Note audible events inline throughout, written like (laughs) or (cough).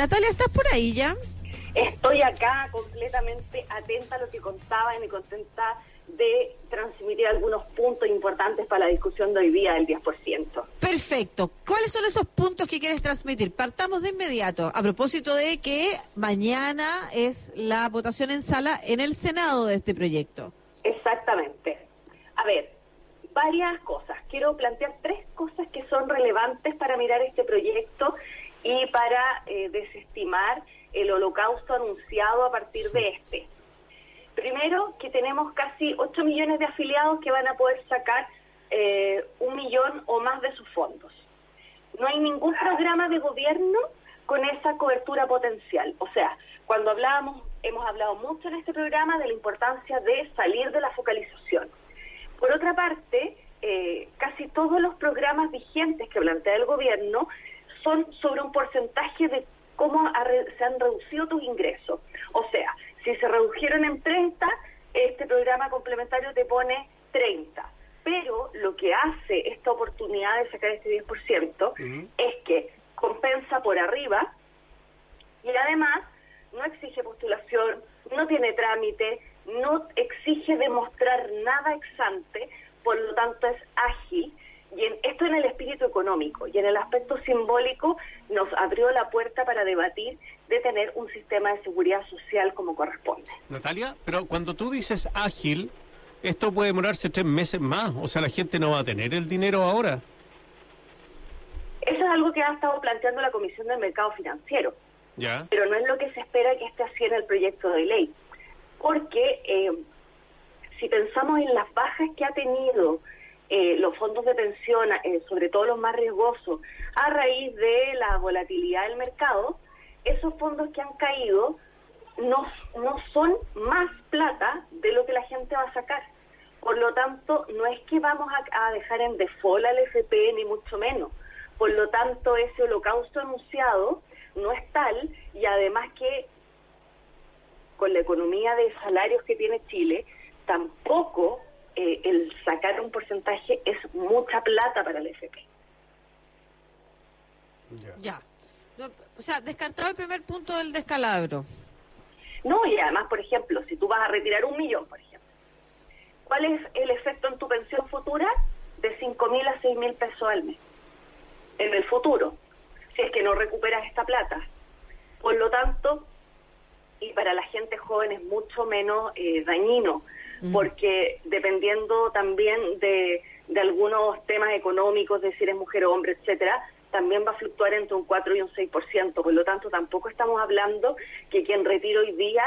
Natalia, ¿estás por ahí ya? Estoy acá completamente atenta a lo que contaban y contenta de transmitir algunos puntos importantes para la discusión de hoy día del 10%. Perfecto. ¿Cuáles son esos puntos que quieres transmitir? Partamos de inmediato, a propósito de que mañana es la votación en sala en el Senado de este proyecto. Exactamente. A ver, varias cosas. Quiero plantear tres cosas que son relevantes para mirar este proyecto y para eh, desestimar el holocausto anunciado a partir de este. Primero, que tenemos casi 8 millones de afiliados que van a poder sacar eh, un millón o más de sus fondos. No hay ningún programa de gobierno con esa cobertura potencial. O sea, cuando hablábamos, hemos hablado mucho en este programa de la importancia de salir de la focalización. Por otra parte, eh, casi todos los programas vigentes que plantea el gobierno son sobre un porcentaje de cómo se han reducido tus ingresos. O sea, si se redujeron en 30, este programa complementario te pone 30. Pero lo que hace esta oportunidad de sacar este 10% es que compensa por arriba y además no exige postulación, no tiene trámite, no exige demostrar nada exante, por lo tanto es ágil y en, esto en el espíritu económico y en el aspecto simbólico nos abrió la puerta para debatir de tener un sistema de seguridad social como corresponde. Natalia, pero cuando tú dices ágil, esto puede demorarse tres meses más, o sea, la gente no va a tener el dinero ahora. Eso es algo que ha estado planteando la Comisión del Mercado Financiero. Ya. Pero no es lo que se espera que esté así en el proyecto de ley. Porque eh, si pensamos en las bajas que ha tenido eh, los fondos de pensión, eh, sobre todo los más riesgosos, a raíz de la volatilidad del mercado, esos fondos que han caído no, no son más plata de lo que la gente va a sacar. Por lo tanto, no es que vamos a, dejar en default al FP, ni mucho menos. Por lo tanto, ese holocausto anunciado no es tal y además que con la economía de salarios que tiene Chile, tampoco eh, el sacar un porcentaje es mucha plata para el FP. Ya. o sea, descartado el primer punto del descalabro. No, y además, por ejemplo, si tú vas a retirar un millón, por ejemplo, ¿cuál es el efecto en tu pensión futura? De 5 mil a 6 mil pesos al mes. En el futuro, si es que no recuperas esta plata. Por lo tanto, y para la gente joven es mucho menos eh, dañino porque dependiendo también de, de algunos temas económicos, de si eres mujer o hombre, etcétera, también va a fluctuar entre un 4 y un 6%. Por lo tanto, tampoco estamos hablando que quien retira hoy día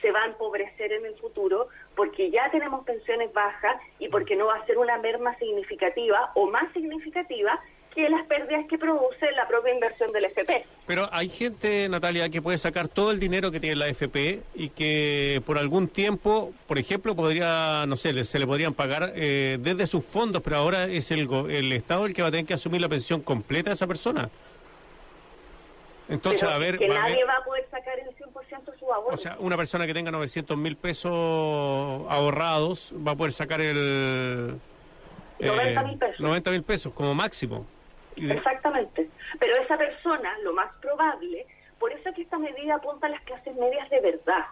se va a empobrecer en el futuro porque ya tenemos pensiones bajas y porque no va a ser una merma significativa o más significativa que las pérdidas que produce la propia inversión del FP. Pero hay gente, Natalia, que puede sacar todo el dinero que tiene la FP y que por algún tiempo, por ejemplo, podría, no sé, se le podrían pagar eh, desde sus fondos, pero ahora es el, el Estado el que va a tener que asumir la pensión completa de esa persona. Entonces, a ver. Que nadie va a poder sacar el 100% de su ahorro. O sea, una persona que tenga 900 mil pesos ahorrados va a poder sacar el. 90 mil pesos. 90 mil pesos como máximo. Exactamente. Pero esa persona, lo más probable, por eso es que esta medida apunta a las clases medias de verdad.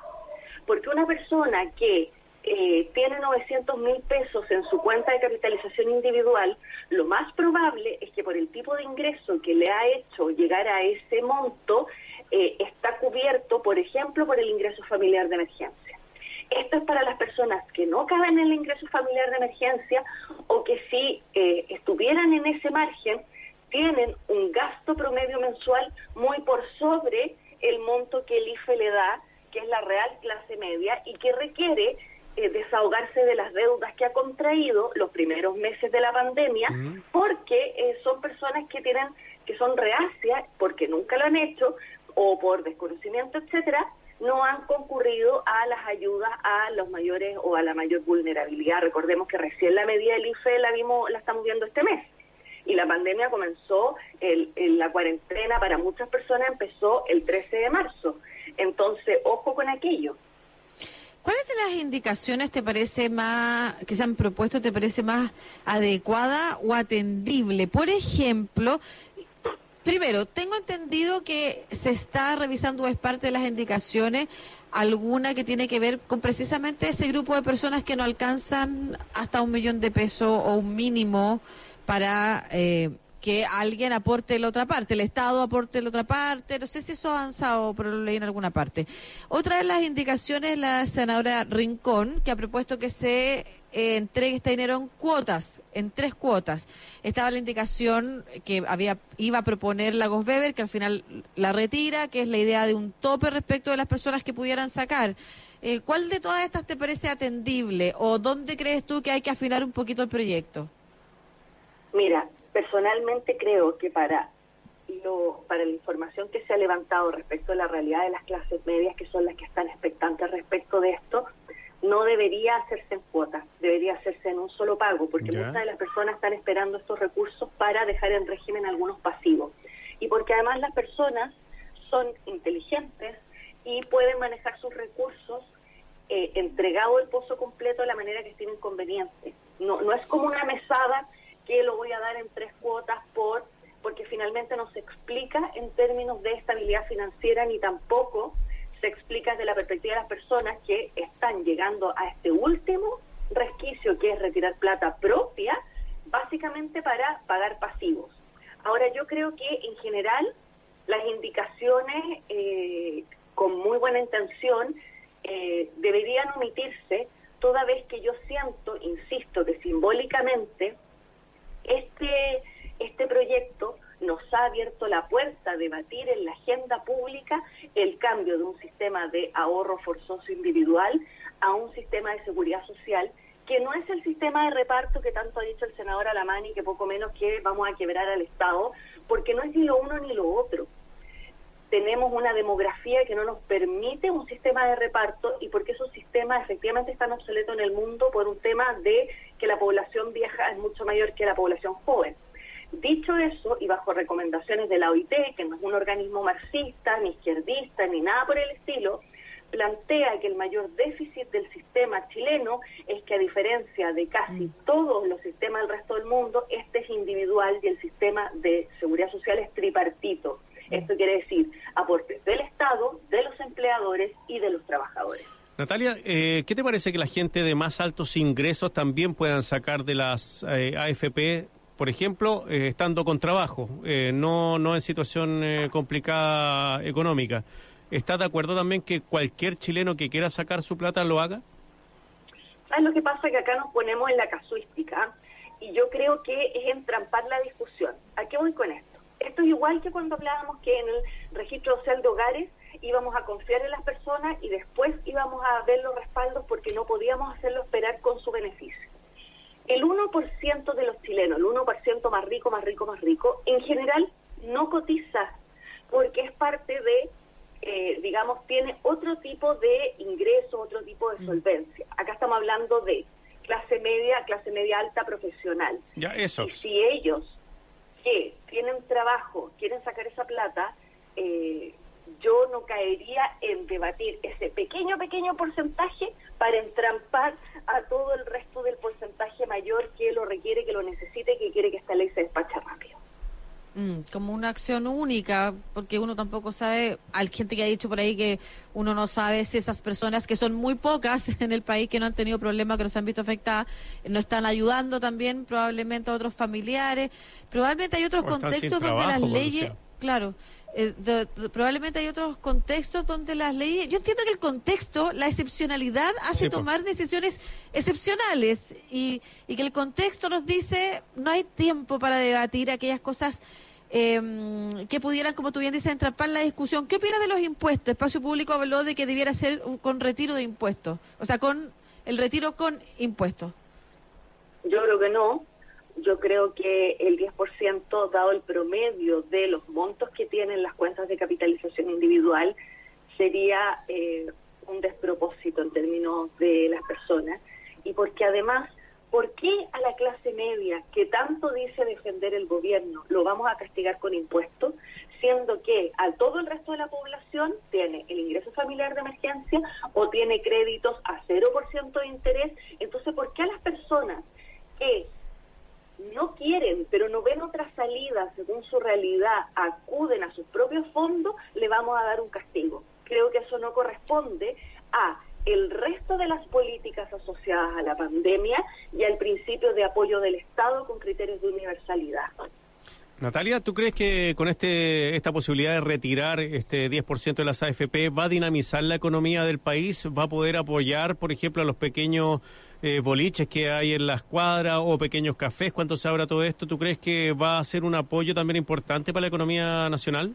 Porque una persona que eh, tiene 900 mil pesos en su cuenta de capitalización individual, lo más probable es que por el tipo de ingreso que le ha hecho llegar a ese monto, eh, está cubierto, por ejemplo, por el ingreso familiar de emergencia. Esto es para las personas que no caben en el ingreso familiar de emergencia o que si eh, estuvieran en ese margen, tienen un gasto promedio mensual muy por sobre el monto que el IFE le da, que es la real clase media, y que requiere eh, desahogarse de las deudas que ha contraído los primeros meses de la pandemia, porque eh, son personas que tienen, que son reacias, porque nunca lo han hecho, o por desconocimiento, etcétera, no han concurrido a las ayudas a los mayores o a la mayor vulnerabilidad. Recordemos que recién la medida del IFE la vimos, la estamos viendo este mes y la pandemia comenzó, el, la cuarentena para muchas personas empezó el 13 de marzo. Entonces, ojo con aquello. ¿Cuáles de las indicaciones te parece más, que se han propuesto, te parece más adecuada o atendible? Por ejemplo, Primero, tengo entendido que se está revisando, es parte de las indicaciones, alguna que tiene que ver con precisamente ese grupo de personas que no alcanzan hasta un millón de pesos o un mínimo para eh, que alguien aporte la otra parte, el Estado aporte la otra parte, no sé si eso ha avanzado, pero lo leí en alguna parte. Otra de las indicaciones, la senadora Rincón, que ha propuesto que se eh, entregue este dinero en cuotas, en tres cuotas. Estaba la indicación que había iba a proponer la Weber, que al final la retira, que es la idea de un tope respecto de las personas que pudieran sacar. Eh, ¿Cuál de todas estas te parece atendible o dónde crees tú que hay que afinar un poquito el proyecto? Mira, personalmente creo que para lo, para la información que se ha levantado respecto a la realidad de las clases medias, que son las que están expectantes respecto de esto, no debería hacerse en cuotas, debería hacerse en un solo pago, porque muchas de las personas están esperando estos recursos para dejar en régimen algunos pasivos. Y porque además las personas son inteligentes y pueden manejar sus recursos eh, entregado el pozo completo de la manera que estimen conveniente. No, no es como una mesada que lo voy a dar en tres cuotas por porque finalmente no se explica en términos de estabilidad financiera ni tampoco se explica desde la perspectiva de las personas que están llegando a este último resquicio que es retirar plata propia, básicamente para pagar pasivos. Ahora yo creo que en general las indicaciones eh, con muy buena intención eh, deberían omitirse toda vez que yo siento, insisto, que simbólicamente este, este proyecto nos ha abierto la puerta a debatir en la agenda pública el cambio de un sistema de ahorro forzoso individual a un sistema de seguridad social que no es el sistema de reparto que tanto ha dicho el senador Alamani, que poco menos que vamos a quebrar al Estado, porque no es ni lo uno ni lo otro. Tenemos una demografía que no nos permite un sistema de reparto y porque esos sistemas efectivamente están obsoletos en el mundo por un tema de que la población vieja es mucho mayor que la población joven. Dicho eso, y bajo recomendaciones de la OIT, que no es un organismo marxista, ni izquierdista, ni nada por el estilo, plantea que el mayor déficit del sistema chileno es que a diferencia de casi mm. todos los sistemas del resto del mundo, este es individual y el sistema de seguridad social es tripartito. Mm. Esto quiere decir aportes del Estado, de los empleadores y de los trabajadores. Natalia, eh, ¿qué te parece que la gente de más altos ingresos también puedan sacar de las eh, AFP, por ejemplo, eh, estando con trabajo, no, no en situación complicada económica? ¿Estás de acuerdo también que cualquier chileno que quiera sacar su plata lo haga? ¿Sabes lo que pasa? Que acá nos ponemos en la casuística y yo creo que es entrampar la discusión. ¿A qué voy con esto? Esto es igual que cuando hablábamos que en el registro social de hogares íbamos a confiar en las personas y después íbamos a ver los respaldos porque no podíamos hacerlo esperar con su beneficio. El 1% de los chilenos, el 1% más rico, más rico, más rico, en general no cotiza porque es parte de, eh, digamos, tiene otro tipo de ingreso, otro tipo de mm. solvencia. Acá estamos hablando de clase media, clase media alta profesional. Ya, eso. Y si ellos que tienen trabajo quieren sacar esa plata, eh, yo no caería en debatir ese pequeño, pequeño porcentaje para entrampar a todo el resto del porcentaje mayor que lo requiere, que lo necesite, que quiere que esta ley se despache rápido. Mm, como una acción única, porque uno tampoco sabe, hay gente que ha dicho por ahí que uno no sabe si esas personas, que son muy pocas (laughs) en el país, que no han tenido problemas, que no se han visto afectadas, no están ayudando también probablemente a otros familiares. Probablemente hay otros contextos donde las leyes, claro, eh, probablemente hay otros contextos donde las leyes, yo entiendo que el contexto, la excepcionalidad hace tomar decisiones excepcionales y, y, que el contexto nos dice no hay tiempo para debatir aquellas cosas em, que pudieran, como tú bien dices, entrapar la discusión. ¿Qué opinas de los impuestos? Espacio Público habló de que debiera ser con retiro de impuestos, o sea, con el retiro con impuestos. Yo creo que no, yo creo que el 10%, dado el promedio de los montos que tienen las cuentas de capitalización individual, sería eh, un despropósito en términos de las personas. Y porque además, ¿por qué a la clase media, que tanto dice defender el gobierno, lo vamos a castigar con impuestos? siendo que a todo el resto de la población tiene el ingreso familiar de emergencia o tiene créditos a 0% de interés. Entonces, ¿por qué a las personas quieren, pero no ven otra salida según su realidad, acuden a sus propios fondos, le vamos a dar un castigo. Creo que eso no corresponde a el resto de las políticas asociadas a la pandemia y al principio de apoyo del Estado con criterios de universalidad. Natalia, ¿tú crees que con este esta posibilidad de retirar este 10% de las AFP va a dinamizar la economía del país? ¿Va a poder apoyar, por ejemplo, a los pequeños eh, boliches que hay en las cuadras o pequeños cafés cuando se abra todo esto? ¿Tú crees que va a ser un apoyo también importante para la economía nacional?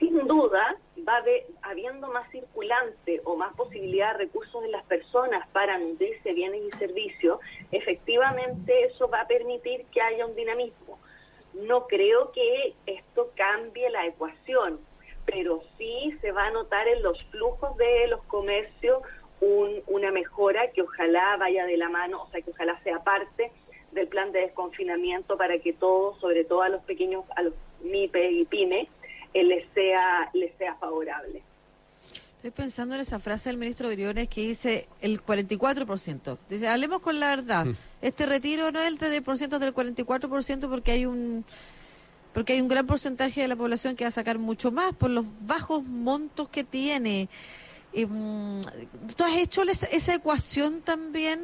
Sin duda, va habiendo más circulante o más posibilidad de recursos de las personas para nutrirse bienes y servicios, efectivamente eso va a permitir que haya un dinamismo no creo que esto cambie la ecuación, pero sí se va a notar en los flujos de los comercios una mejora que ojalá vaya de la mano, o sea, que ojalá sea parte del plan de desconfinamiento para que todos, sobre todo a los pequeños, a los MIPE y PYME, eh, sea les sea favorable. Estoy pensando en esa frase del ministro Briones que dice el 44%. Dice, hablemos con la verdad. Mm. Este retiro no es el 3%, es del 44% porque hay un porque hay un gran porcentaje de la población que va a sacar mucho más por los bajos montos que tiene. Mm, ¿Tú has hecho esa ecuación también?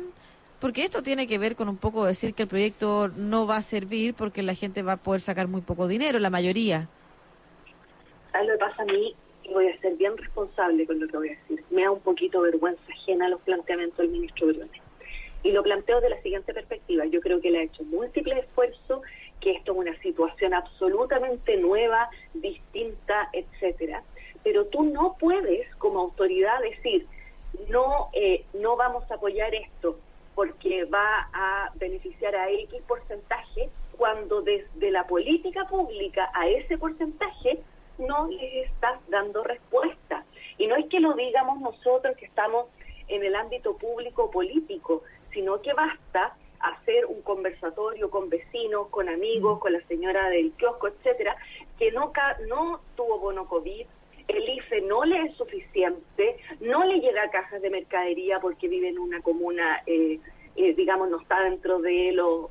Porque esto tiene que ver con un poco decir que el proyecto no va a servir porque la gente va a poder sacar muy poco dinero, la mayoría. ¿Sabes lo que pasa a mí? Voy a ser bien responsable con lo que voy a decir. Me da un poquito vergüenza ajena los planteamientos del ministro Briones. Y lo planteo de la siguiente perspectiva. Yo creo que le ha hecho múltiples esfuerzos, que esto es una situación absolutamente nueva, distinta, etcétera. Pero tú no puedes, como autoridad, decir, no, eh, no vamos a apoyar esto porque va a beneficiar a X porcentaje, cuando desde la política pública a ese porcentaje no les estás dando respuesta. Y no es que lo digamos nosotros que estamos en el ámbito público político, sino que basta hacer un conversatorio con vecinos, con amigos, con la señora del kiosco, etcétera, que no, no tuvo bono COVID, el IFE no le es suficiente, no le llega a cajas de mercadería porque vive en una comuna, eh, eh, digamos, no está dentro de los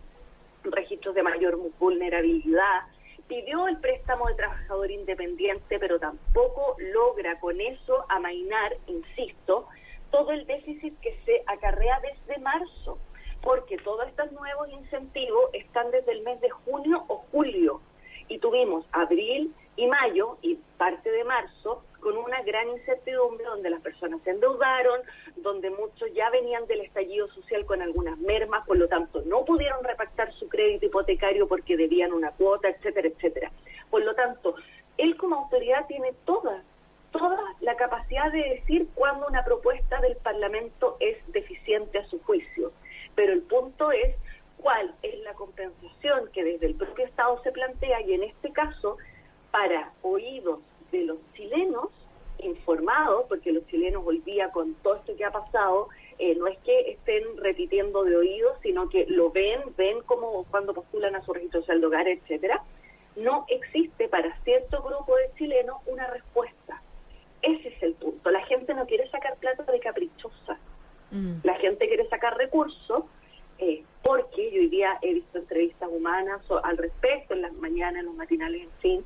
registros de mayor vulnerabilidad, pidió el préstamo de trabajador independiente, pero tampoco logra con eso amainar, insisto, todo el déficit que se acarrea desde marzo, porque todos estos nuevos incentivos están desde el mes de junio o julio. Y tuvimos abril y mayo y parte de marzo con una gran incertidumbre donde las personas se endeudaron, donde muchos ya venían del estallido social con algunas mermas, por lo tanto no pudieron repactar su crédito hipotecario porque debían una cuota, etcétera, etcétera. Por lo tanto, él como autoridad tiene toda, toda la capacidad de decir cuándo una propuesta del Parlamento es deficiente a su juicio. Pero el punto es cuál es la compensación que desde el propio Estado se plantea y en este caso para oídos de los chilenos informados, porque los chilenos hoy día con todo esto que ha pasado, eh, no es que estén repitiendo de oídos, sino que lo ven, ven como cuando postulan a su registro social de hogar, etcétera. No existe para cierto grupo de chilenos una respuesta. Ese es el punto. La gente no quiere sacar plata de caprichosa. Mm. La gente quiere sacar recursos eh, porque yo hoy día he visto entrevistas humanas al respecto, en las mañanas, en los matinales, en fin,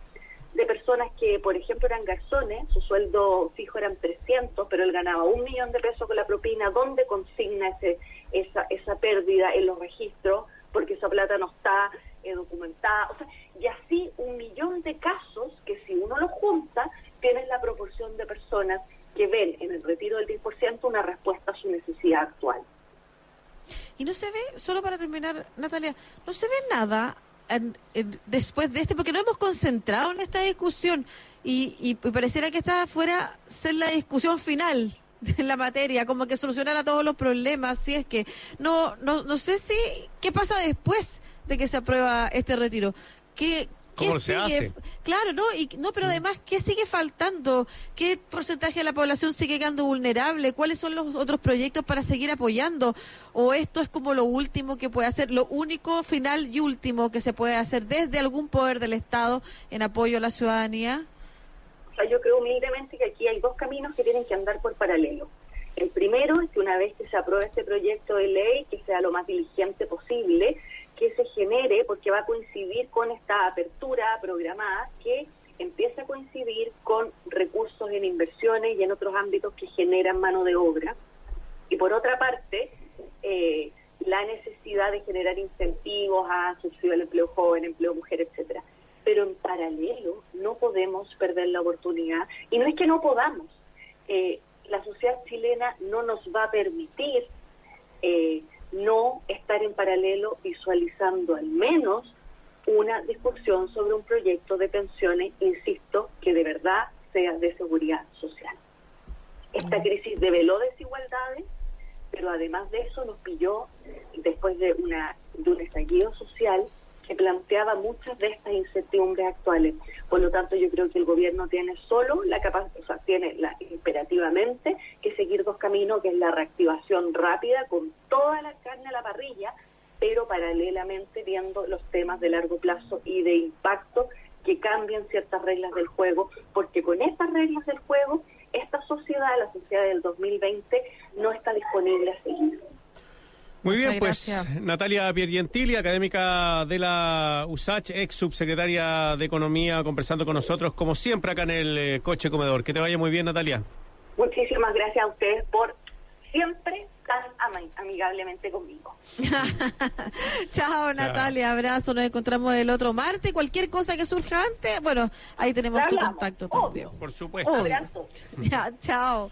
de personas que, por ejemplo, eran garzones, su sueldo fijo eran 300, pero él ganaba un millón de pesos con la propina, ¿dónde consigna ese, esa, esa pérdida en los registros? Porque esa plata no está eh, documentada. O sea, y así un millón de casos que uno los junta, tienes la proporción de personas que ven en el retiro del 10% una respuesta a su necesidad actual. Y no se ve, solo para terminar, Natalia, no se ve nada después de este, porque no hemos concentrado en esta discusión y, y pareciera que esta fuera ser la discusión final de la materia, como que solucionara todos los problemas, si es que no, no, no sé si qué pasa después de que se aprueba este retiro. ¿Qué, ¿Cómo se hace? Claro, ¿no? Y, no, pero mm. además, ¿qué sigue faltando? ¿Qué porcentaje de la población sigue quedando vulnerable? ¿Cuáles son los otros proyectos para seguir apoyando? ¿O esto es como lo último que puede hacer, lo único, final y último que se puede hacer desde algún poder del Estado en apoyo a la ciudadanía? O sea, yo creo humildemente que aquí hay dos caminos que tienen que andar por paralelo. El primero es que una vez que se apruebe este proyecto de ley, que sea lo más diligente posible, que se genere, porque va a coincidir con esta apertura programada, que empieza a coincidir con recursos en inversiones y en otros ámbitos que generan mano de obra. Y por otra parte, eh, la necesidad de generar incentivos a subsidio al empleo joven, empleo mujer, etcétera. Pero en paralelo no podemos perder la oportunidad y no es que no podamos. Eh, la sociedad chilena no nos va a permitir eh, no estar en paralelo visualizando al menos una discusión sobre un proyecto de pensiones, insisto, que de verdad sea de seguridad social. Esta crisis develó desigualdades, pero además de eso nos pilló después de, una, de un estallido social que planteaba muchas de estas incertidumbres actuales. Por lo tanto, yo creo que el gobierno tiene solo la capacidad, o sea, tiene la, imperativamente que seguir dos caminos, que es la reactivación rápida con toda la carne a la parrilla, pero paralelamente viendo los temas de largo plazo y de impacto que cambian ciertas reglas del juego, porque con estas reglas del juego, esta sociedad, la sociedad del 2020, no está disponible a seguir. Muy bien, pues Natalia Piergentili, académica de la USACH, ex subsecretaria de Economía, conversando con nosotros, como siempre, acá en el eh, Coche Comedor. Que te vaya muy bien, Natalia. Muchísimas gracias a ustedes por siempre tan amigablemente conmigo. (laughs) Chao, Natalia, abrazo, nos encontramos el otro martes. Cualquier cosa que surja antes, bueno, ahí tenemos tu contacto también. Por supuesto. Abrazo. Ya, chao.